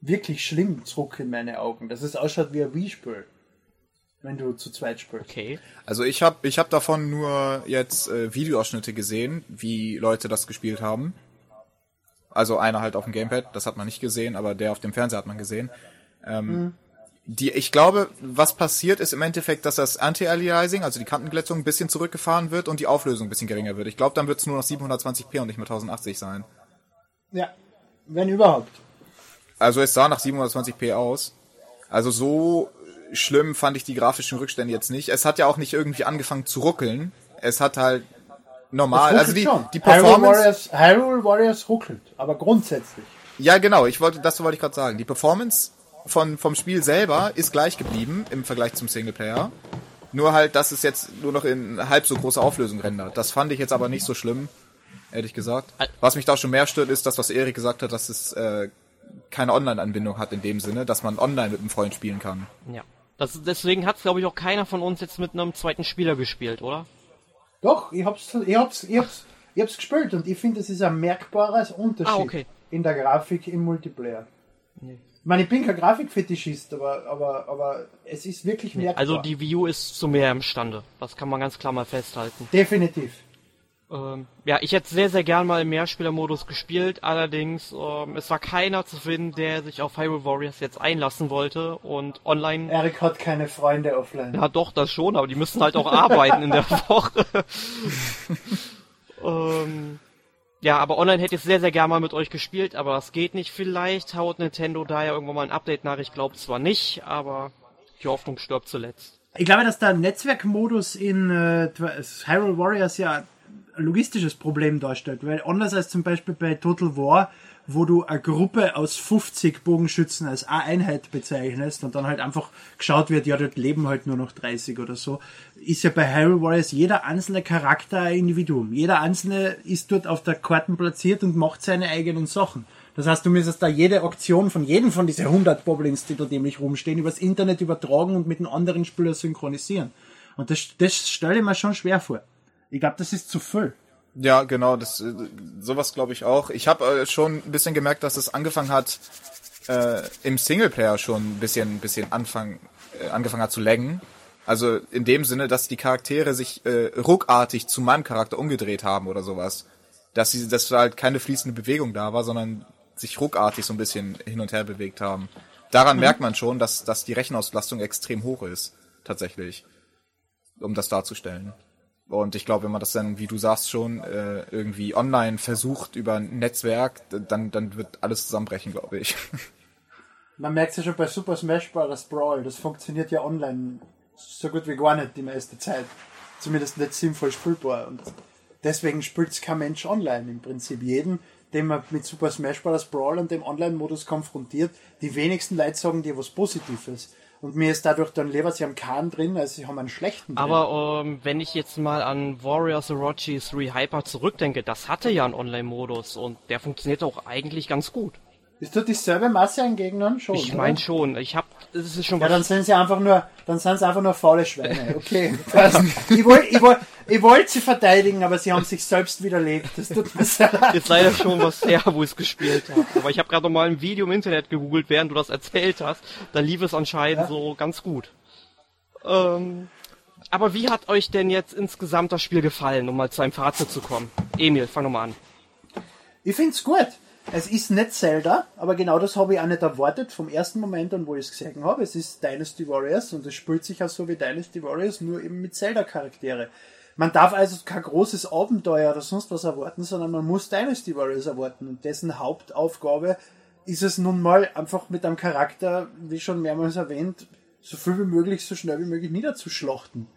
Wirklich schlimm zurück in meine Augen. Dass es ausschaut wie ein Wii-Spiel. wenn du zu zweit spielst. Okay. Also ich habe ich hab davon nur jetzt äh, Videoausschnitte gesehen, wie Leute das gespielt haben. Also einer halt auf dem Gamepad, das hat man nicht gesehen, aber der auf dem Fernseher hat man gesehen. Ähm, die, ich glaube, was passiert ist im Endeffekt, dass das Anti-Aliasing, also die Kantenglättung, ein bisschen zurückgefahren wird und die Auflösung ein bisschen geringer wird. Ich glaube, dann wird es nur noch 720p und nicht mehr 1080 sein. Ja, wenn überhaupt. Also es sah nach 720p aus. Also so schlimm fand ich die grafischen Rückstände jetzt nicht. Es hat ja auch nicht irgendwie angefangen zu ruckeln. Es hat halt normal, also die, schon. die Hyrule Performance. Warriors, Hyrule Warriors ruckelt, aber grundsätzlich. Ja, genau, ich wollte, das wollte ich gerade sagen. Die Performance von, vom Spiel selber ist gleich geblieben im Vergleich zum Singleplayer. Nur halt, dass es jetzt nur noch in halb so großer Auflösung rendert. Das fand ich jetzt aber nicht so schlimm, ehrlich gesagt. Was mich da schon mehr stört, ist das, was Erik gesagt hat, dass es äh, keine Online-Anbindung hat in dem Sinne, dass man online mit einem Freund spielen kann. Ja. Das, deswegen hat glaube ich auch keiner von uns jetzt mit einem zweiten Spieler gespielt, oder? Doch, ich hab's, ich hab's, ich hab's, ich hab's gespielt und ich finde, es ist ein merkbarer Unterschied Ah, okay. in der Grafik im Multiplayer. Ich meine, ich bin kein Grafikfetischist, aber, aber, aber es ist wirklich merkbar. Also die Wii U ist zu mehr imstande. Das kann man ganz klar mal festhalten. Definitiv. Ähm, ja, ich hätte sehr, sehr gern mal im Mehrspielermodus gespielt, allerdings ähm, es war keiner zu finden, der sich auf Hyrule Warriors jetzt einlassen wollte und online Erik hat keine Freunde offline. Ja, doch, das schon, aber die müssen halt auch arbeiten in der Woche. ähm, ja, aber online hätte ich sehr, sehr gerne mal mit euch gespielt, aber das geht nicht. Vielleicht haut Nintendo da ja irgendwann mal ein Update nach. Ich glaube zwar nicht, aber die Hoffnung stirbt zuletzt. Ich glaube, dass der Netzwerkmodus in äh, Hyrule Warriors ja logistisches Problem darstellt, weil anders als zum Beispiel bei Total War, wo du eine Gruppe aus 50 Bogenschützen als eine Einheit bezeichnest und dann halt einfach geschaut wird, ja, dort leben halt nur noch 30 oder so, ist ja bei Hyrule Warriors jeder einzelne Charakter ein Individuum. Jeder einzelne ist dort auf der Karten platziert und macht seine eigenen Sachen. Das heißt, du müsstest da jede Aktion von jedem von diesen 100 Boblins, die da dämlich rumstehen, übers Internet übertragen und mit einem anderen Spieler synchronisieren. Und das, das stelle ich mir schon schwer vor. Ich glaube, das ist zu viel. Ja, genau, das äh, sowas glaube ich auch. Ich habe äh, schon ein bisschen gemerkt, dass es angefangen hat äh, im Singleplayer schon ein bisschen bisschen anfang, äh, angefangen hat zu laggen. Also in dem Sinne, dass die Charaktere sich äh, ruckartig zu meinem Charakter umgedreht haben oder sowas. Dass sie dass da halt keine fließende Bewegung da war, sondern sich ruckartig so ein bisschen hin und her bewegt haben. Daran merkt man schon, dass dass die Rechenauslastung extrem hoch ist, tatsächlich, um das darzustellen. Und ich glaube, wenn man das dann, wie du sagst, schon äh, irgendwie online versucht über ein Netzwerk, dann, dann wird alles zusammenbrechen, glaube ich. Man merkt es ja schon bei Super Smash Bros. Brawl, das funktioniert ja online so gut wie gar nicht die meiste Zeit. Zumindest nicht sinnvoll spielbar. Und deswegen spielt es kein Mensch online im Prinzip. Jeden, den man mit Super Smash Bros. Brawl und dem Online-Modus konfrontiert, die wenigsten Leute sagen dir was Positives. Und mir ist dadurch dann lieber, sie haben keinen drin, als sie haben einen schlechten drin. Aber ähm, wenn ich jetzt mal an Warriors Orochi 3 Hyper zurückdenke, das hatte ja einen Online-Modus und der funktioniert auch eigentlich ganz gut. Ist das dieselbe Masse an Gegnern schon? Ich meine schon, ich hab, es ist schon Ja, dann sind sie einfach nur, dann sind sie einfach nur faule Schweine. Okay, ich wollte ich wollt, ich wollt sie verteidigen, aber sie haben sich selbst widerlegt. Das tut mir sehr leid. ist leider schon was her, wo ich es gespielt habe. Aber ich habe gerade noch mal ein Video im Internet gegoogelt, während du das erzählt hast. Da lief es anscheinend Ja. so ganz gut. Ähm, aber wie hat euch denn jetzt insgesamt das Spiel gefallen, um mal zu einem Fazit zu kommen? Emil, fang doch mal an. Ich find's gut. Es ist nicht Zelda, aber genau das habe ich auch nicht erwartet vom ersten Moment an, wo ich es gesehen habe. Es ist Dynasty Warriors und es spielt sich auch so wie Dynasty Warriors, nur eben mit Zelda-Charaktere. Man darf also kein großes Abenteuer oder sonst was erwarten, sondern man muss Dynasty Warriors erwarten und dessen Hauptaufgabe ist es nun mal einfach mit einem Charakter, wie schon mehrmals erwähnt, so viel wie möglich, so schnell wie möglich niederzuschlachten.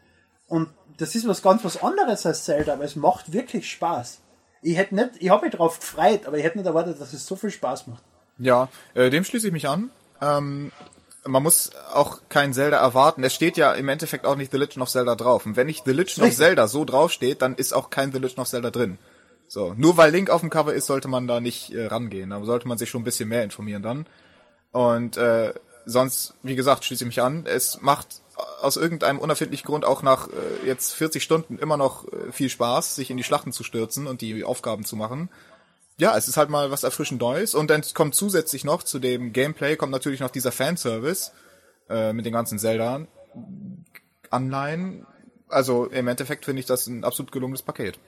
Und das ist was ganz was anderes als Zelda, aber es macht wirklich Spaß. Ich hätte nicht, ich habe mich drauf gefreut, aber ich hätte nicht erwartet, dass es so viel Spaß macht. Ja, äh, dem schließe ich mich an. Ähm, man muss auch kein Zelda erwarten. Es steht ja im Endeffekt auch nicht The Legend of Zelda drauf. Und wenn nicht The Legend of. Zelda so draufsteht, dann ist auch kein The Legend of Zelda drin. So, nur weil Link auf dem Cover ist, sollte man da nicht äh, rangehen. Da sollte man sich schon ein bisschen mehr informieren dann. Und äh, sonst, wie gesagt, schließe ich mich an. Es macht aus irgendeinem unerfindlichen Grund auch nach äh, jetzt 40 Stunden immer noch äh, viel Spaß, sich in die Schlachten zu stürzen und die Aufgaben zu machen. Ja, es ist halt mal was erfrischend Neues und dann kommt zusätzlich noch zu dem Gameplay kommt natürlich noch dieser Fanservice äh, mit den ganzen Zelda Anleihen. Also im Endeffekt finde ich das ein absolut gelungenes Paket.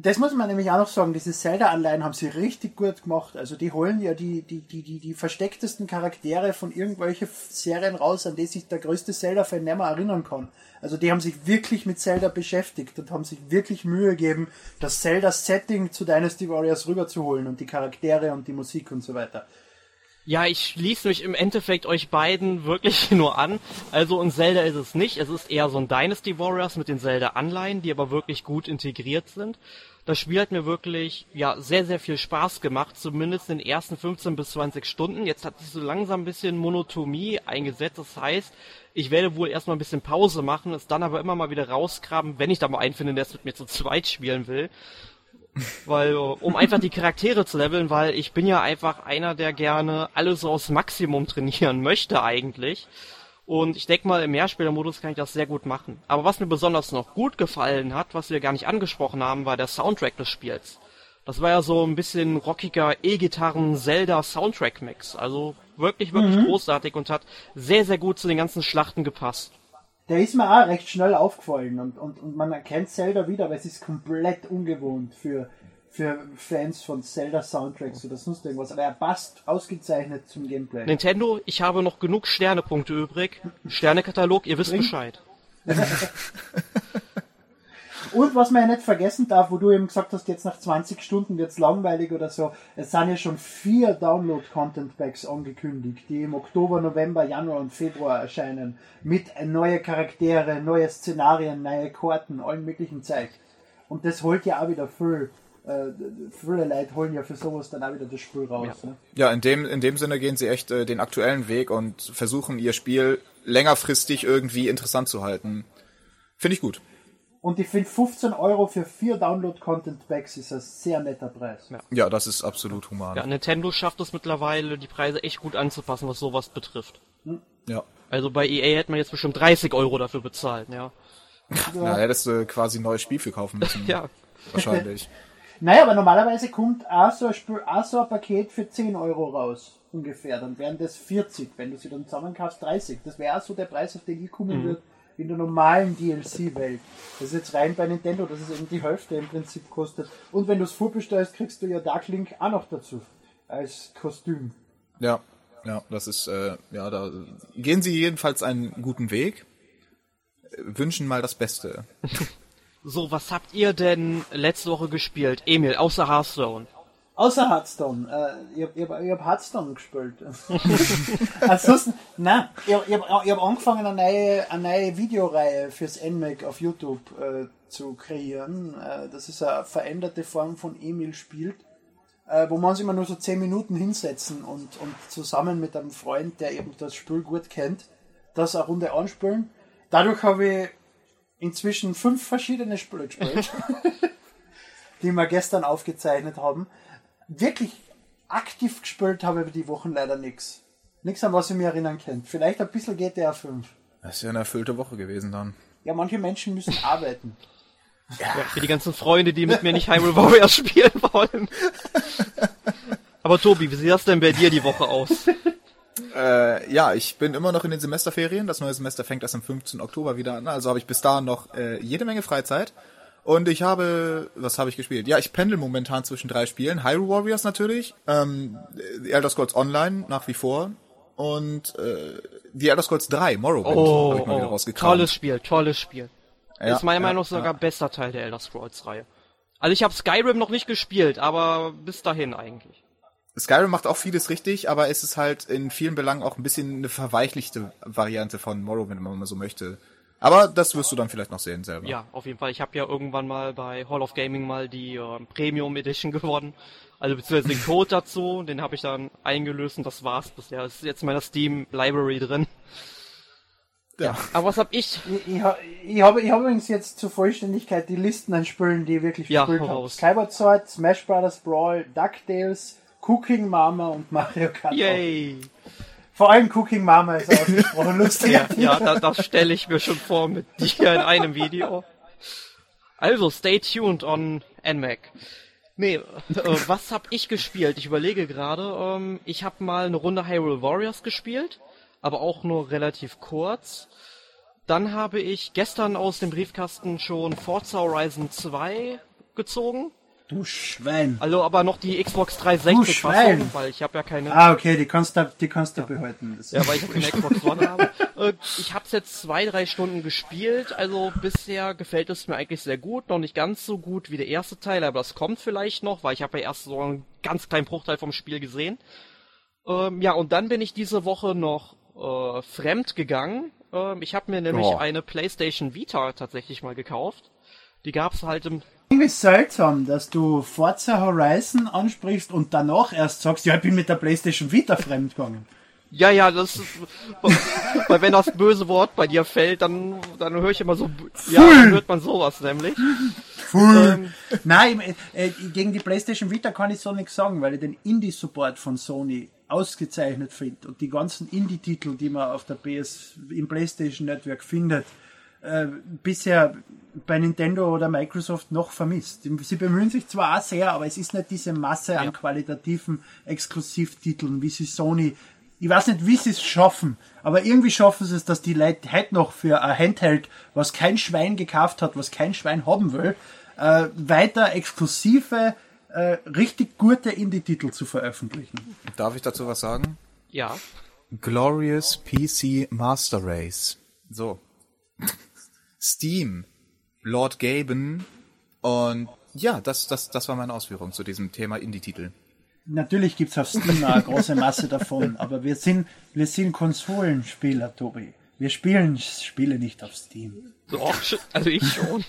Das muss man nämlich auch noch sagen, diese Zelda-Anleihen haben sie richtig gut gemacht. Also die holen ja die, die, die, die, die verstecktesten Charaktere von irgendwelchen Serien raus, an die sich der größte Zelda-Fan nicht mehr erinnern kann. Also die haben sich wirklich mit Zelda beschäftigt und haben sich wirklich Mühe gegeben, das Zelda-Setting zu Dynasty Warriors rüberzuholen und die Charaktere und die Musik und so weiter. Ja, ich schließe mich im Endeffekt euch beiden wirklich nur an. Also ein Zelda ist es nicht. Es ist eher so ein Dynasty Warriors mit den Zelda-Anleihen, die aber wirklich gut integriert sind. Das Spiel hat mir wirklich, ja, sehr, sehr viel Spaß gemacht, zumindest in den ersten 15 bis 20 Stunden. Jetzt hat sich so langsam ein bisschen Monotomie eingesetzt. Das heißt, ich werde wohl erstmal ein bisschen Pause machen, es dann aber immer mal wieder rausgraben, wenn ich da mal einen finde, der es mit mir zu zweit spielen will. Weil, um einfach die Charaktere zu leveln, weil ich bin ja einfach einer, der gerne alles aufs Maximum trainieren möchte eigentlich. Und ich denke mal, im Mehrspielermodus kann ich das sehr gut machen. Aber was mir besonders noch gut gefallen hat, was wir gar nicht angesprochen haben, war der Soundtrack des Spiels. Das war ja so ein bisschen rockiger E-Gitarren-Zelda-Soundtrack-Mix. Also wirklich, wirklich mhm. großartig und hat sehr, sehr gut zu den ganzen Schlachten gepasst. Der ist mir auch recht schnell aufgefallen und, und, und man erkennt Zelda wieder, aber es ist komplett ungewohnt für, für Fans von Zelda Soundtracks oder sonst irgendwas, aber er passt ausgezeichnet zum Gameplay. Nintendo, ich habe noch genug Sternepunkte übrig. Sternekatalog, ihr wisst Bring. Bescheid. Und was man ja nicht vergessen darf, wo du eben gesagt hast, jetzt nach 20 Stunden wird's langweilig oder so, es sind ja schon vier Download-Content-Packs angekündigt, die im Oktober, November, Januar und Februar erscheinen. Mit neue Charaktere, neue Szenarien, neue Karten, allen möglichen Zeug. Und das holt ja auch wieder viel äh, viele Leute holen ja für sowas dann auch wieder das Spiel raus. Ja, ne? ja in, dem, in dem Sinne gehen sie echt äh, den aktuellen Weg und versuchen ihr Spiel längerfristig irgendwie interessant zu halten. Finde ich gut. Und ich finde 15 Euro für vier Download-Content-Packs ist ein sehr netter Preis. Ja. ja, das ist absolut human. Ja, Nintendo schafft es mittlerweile, die Preise echt gut anzupassen, was sowas betrifft. Hm. Ja. Also bei EA hätte man jetzt bestimmt 30 Euro dafür bezahlt, ja. Ja, ja hättest du quasi ein neues Spiel für kaufen müssen. ja. Wahrscheinlich. Naja, aber normalerweise kommt auch so, ein Spiel, auch so ein Paket für 10 Euro raus, ungefähr. Dann wären das 40, wenn du sie dann zusammenkaufst, 30. Das wäre auch so der Preis, auf den ich kommen mhm. würde in der normalen DLC-Welt. Das ist jetzt rein bei Nintendo, dass es eben die Hälfte im Prinzip kostet. Und wenn du es vorbestellst, kriegst du ja Dark Link auch noch dazu. Als Kostüm. Ja, ja, das ist, äh, ja, da gehen sie jedenfalls einen guten Weg. Wünschen mal das Beste. So, was habt ihr denn letzte Woche gespielt, Emil, außer Hearthstone? Außer Hearthstone. Äh, ich, hab, ich, hab, hab Hearthstone gespielt. Ansonsten, nein, ich, ich, hab, ich hab angefangen, eine neue, eine neue Videoreihe fürs NMAC auf YouTube äh, zu kreieren. Äh, das ist eine veränderte Form von Emil spielt, äh, wo man sich immer nur so 10 Minuten hinsetzen und, und zusammen mit einem Freund, der eben das Spiel gut kennt, das eine Runde anspielen. Dadurch habe ich inzwischen fünf verschiedene Spiele gespielt, die wir gestern aufgezeichnet haben. Wirklich aktiv gespielt habe ich die Wochen leider nichts. Nichts, an was ich mich erinnern kann. Vielleicht ein bisschen GTA 5. Das ist ja eine erfüllte Woche gewesen dann. Ja, manche Menschen müssen arbeiten. Ja. ja. für die ganzen Freunde, die mit mir nicht Hyrule Warriors spielen wollen. Aber Tobi, wie sieht das denn bei dir die Woche aus? Äh, ja, ich bin immer noch in den Semesterferien. Das neue Semester fängt erst am 15. Oktober wieder an. Also habe ich bis dahin noch äh, jede Menge Freizeit. Und ich habe, was habe ich gespielt? Ja, ich pendel momentan zwischen drei Spielen. Hyrule Warriors natürlich, ähm, The Elder Scrolls Online nach wie vor und äh, The Elder Scrolls 3, Morrowind, oh, habe ich mal wieder oh, rausgekramt. Tolles Spiel, tolles Spiel. Ja, ist meiner ja, Meinung nach sogar ja. bester Teil der Elder Scrolls Reihe. Also ich habe Skyrim noch nicht gespielt, aber bis dahin eigentlich. Skyrim macht auch vieles richtig, aber es ist halt in vielen Belangen auch ein bisschen eine verweichlichte Variante von Morrowind, wenn man mal so möchte. Aber das wirst du dann vielleicht noch sehen selber. Ja, auf jeden Fall. Ich habe ja irgendwann mal bei Hall of Gaming mal die äh, Premium Edition gewonnen. Also beziehungsweise den Code dazu, den habe ich dann eingelöst und das war's bisher. Das ist jetzt in meiner Steam Library drin. Ja. ja. Aber was hab ich? Ich, ich, ich habe ich hab übrigens jetzt zur Vollständigkeit die Listen an Spielen, die ich wirklich ja, gespielt habe. Skyward Sword, Smash Brothers Brawl, DuckTales, Cooking Mama und Mario Kart. Yay! Vor allem Cooking Mama ist ausgesprochen lustig. ja, ja da, das stelle ich mir schon vor mit dir in einem Video. Also, stay tuned on NMAC. Nee, äh, was hab ich gespielt? Ich überlege gerade, ähm, ich habe mal eine Runde Hyrule Warriors gespielt, aber auch nur relativ kurz. Dann habe ich gestern aus dem Briefkasten schon Forza Horizon 2 gezogen. Du Schwein. Also aber noch die Xbox Du 360 Schwein. Fassung, weil ich habe ja keine Ah, okay, die kannst du, die kannst du behalten. Das Ja, weil ich keine Xbox One habe. Äh, Ich habe es jetzt zwei, drei Stunden gespielt. Also bisher gefällt es mir eigentlich sehr gut. Noch nicht ganz so gut wie der erste Teil, aber das kommt vielleicht noch, weil ich habe ja erst so einen ganz kleinen Bruchteil vom Spiel gesehen. Ähm, ja, und dann bin ich diese Woche noch äh, fremd gegangen. Ähm, ich habe mir nämlich Oh. eine PlayStation Vita tatsächlich mal gekauft. Die gab's halt im irgendwie seltsam, dass du Forza Horizon ansprichst und danach erst sagst, ja, ich bin mit der PlayStation Vita fremdgegangen. Ja, ja, das ist, weil wenn das böse Wort bei dir fällt, dann, dann höre ich immer so, ja, dann hört man sowas nämlich. Ähm, Nein, äh, gegen die PlayStation Vita kann ich so nichts sagen, weil ich den Indie-Support von Sony ausgezeichnet finde und die ganzen Indie-Titel, die man auf der PS im PlayStation Network findet, äh, bisher bei Nintendo oder Microsoft noch vermisst. Sie bemühen sich zwar auch sehr, aber es ist nicht diese Masse an qualitativen Exklusivtiteln, wie sie Sony ich weiß nicht, wie sie es schaffen, aber irgendwie schaffen sie es, dass die Leute heute noch für ein Handheld, was kein Schwein gekauft hat, was kein Schwein haben will, äh, weiter exklusive, äh, richtig gute Indie-Titel zu veröffentlichen. Darf ich dazu was sagen? ja. Glorious PC Master Race. So. Steam. Lord Gaben. Und ja, das, das, das war meine Ausführung zu diesem Thema Indie-Titel. Natürlich gibt's auf Steam auch eine große Masse davon, aber wir sind, wir sind Konsolenspieler, Tobi. Wir spielen Spiele nicht auf Steam. Doch, also ich schon.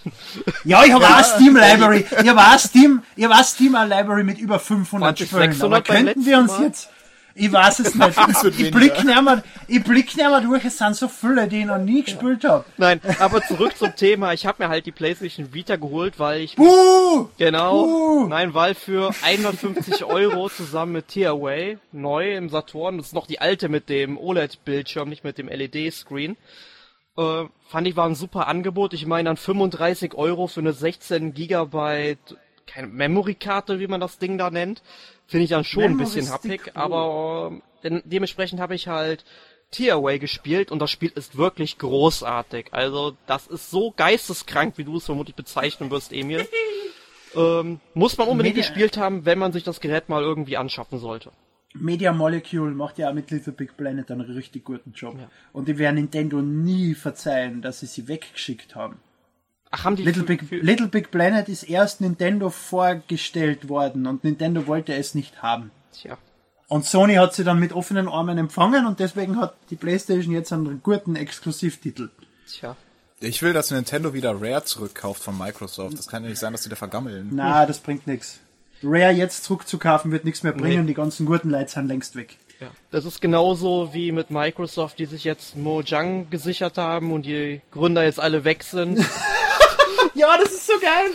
Ja, ich habe auch eine Steam Library. Ich habe auch Steam, ich habe auch Steam Library mit über 500 20, Spielen. 600 Aber könnten wir uns Mal? jetzt, ich weiß es nicht. ich blick nicht mehr, ich blick nicht mehr durch. Es sind so viele, die ich noch nie gespielt habe. Nein, aber zurück zum Thema. Ich habe mir halt die PlayStation Vita geholt, weil ich Buh! genau, Uh. nein, weil für 150 Euro zusammen mit Tearaway neu im Saturn, das ist noch die alte mit dem OLED-Bildschirm, nicht mit dem LED-Screen. Äh, fand ich war ein super Angebot. Ich meine dann 35 Euro für eine 16 Gigabyte keine Memory-Karte, wie man das Ding da nennt, finde ich dann schon ein Memory bisschen Stick, happig, aber denn, dementsprechend habe ich halt Tearaway gespielt und das Spiel ist wirklich großartig. Also das ist so geisteskrank, wie du es vermutlich bezeichnen wirst, Emil. ähm, muss man unbedingt Media- gespielt haben, wenn man sich das Gerät mal irgendwie anschaffen sollte. Media Molecule macht ja auch mit Little Big Planet einen richtig guten Job. Und die werden Nintendo nie verzeihen, dass sie sie weggeschickt haben. Ach, haben die Little Big, Little Big Planet ist erst Nintendo vorgestellt worden und Nintendo wollte es nicht haben. Tja. Und Sony hat sie dann mit offenen Armen empfangen und deswegen hat die PlayStation jetzt einen guten Exklusivtitel. Tja. Ich will, dass Nintendo wieder Rare zurückkauft von Microsoft. Das kann ja nicht sein, dass die da vergammeln. Na, das bringt nichts. Rare jetzt zurückzukaufen wird nichts mehr bringen, Nee. die ganzen guten Leute sind längst weg. Ja. Das ist genauso wie mit Microsoft, die sich jetzt Mojang gesichert haben und die Gründer jetzt alle weg sind. Ja, das ist so geil.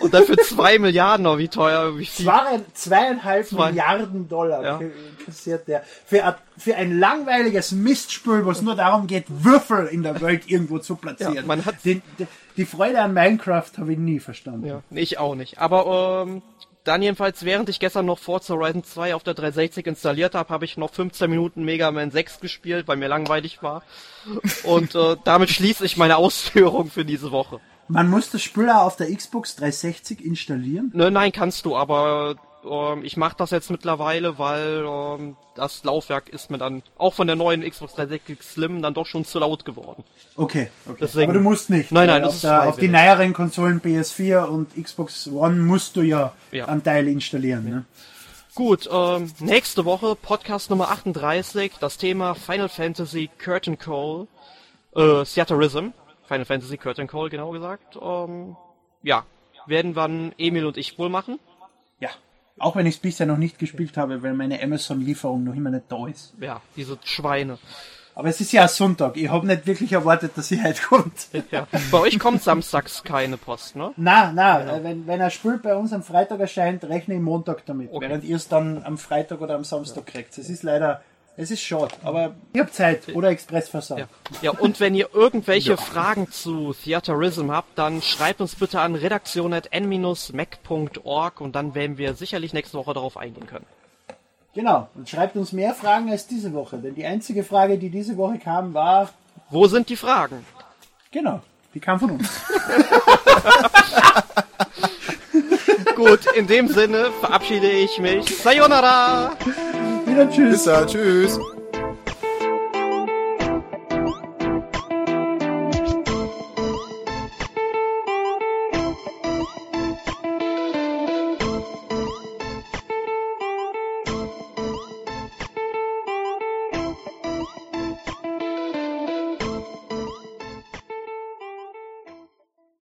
und dafür zwei Milliarden, oh, wie teuer, wie viel. Zwei, zweieinhalb Zwei. Milliarden Dollar Ja. kassiert der. Für, ein- für ein langweiliges Mistspiel, wo es nur darum geht, Würfel in der Welt irgendwo zu platzieren. Ja, man hat- Den, die, die Freude an Minecraft habe ich nie verstanden. Ja, ich auch nicht. Aber ähm, dann jedenfalls, während ich gestern noch Forza Horizon 2 auf der 360 installiert habe, habe ich noch 15 Minuten Mega Man 6 gespielt, weil mir langweilig war. Und äh, damit schließe ich meine Ausführung für diese Woche. Man muss das Spiel auch auf der Xbox 360 installieren. Ne, nein, kannst du, aber ähm, ich mache das jetzt mittlerweile, weil ähm, das Laufwerk ist mir dann auch von der neuen Xbox 360 Slim dann doch schon zu laut geworden. Okay, okay. Deswegen- aber du musst nicht. Nein, nein, Weil das auf, ist der, auf die neueren Konsolen PS4 und Xbox One musst du ja, Ja. einen Teil installieren. Ne? Gut, ähm, nächste Woche Podcast Nummer 38, das Thema Final Fantasy Curtain Call, äh, Theaterism, Final Fantasy Curtain Call genau gesagt. Ähm, ja, werden dann Emil und ich wohl machen. Ja. Auch wenn ich es bisher noch nicht gespielt habe, weil meine Amazon-Lieferung noch immer nicht da ist. Ja, diese Schweine. Aber es ist ja Sonntag. Ich habe nicht wirklich erwartet, dass sie heute kommt. Ja. Bei euch kommt samstags keine Post, ne? Na, na, äh, wenn, wenn ein Spiel bei uns am Freitag erscheint, rechne ich Montag damit. Okay. Während ihr es dann am Freitag oder am Samstag kriegt. Es ist leider, es ist schade. Aber ich habe Zeit. Oder Expressversand. Ja. ja, und wenn ihr irgendwelche Fragen zu Theaterism habt, dann schreibt uns bitte an redaktion.n-mac.org und dann werden wir sicherlich nächste Woche darauf eingehen können. Genau. Und schreibt uns mehr Fragen als diese Woche. Denn die einzige Frage, die diese Woche kam, war, Wo sind die Fragen? Genau, die kam von uns. Gut, in dem Sinne verabschiede ich mich. Sayonara! Wieder tschüss. Bis dann, tschüss.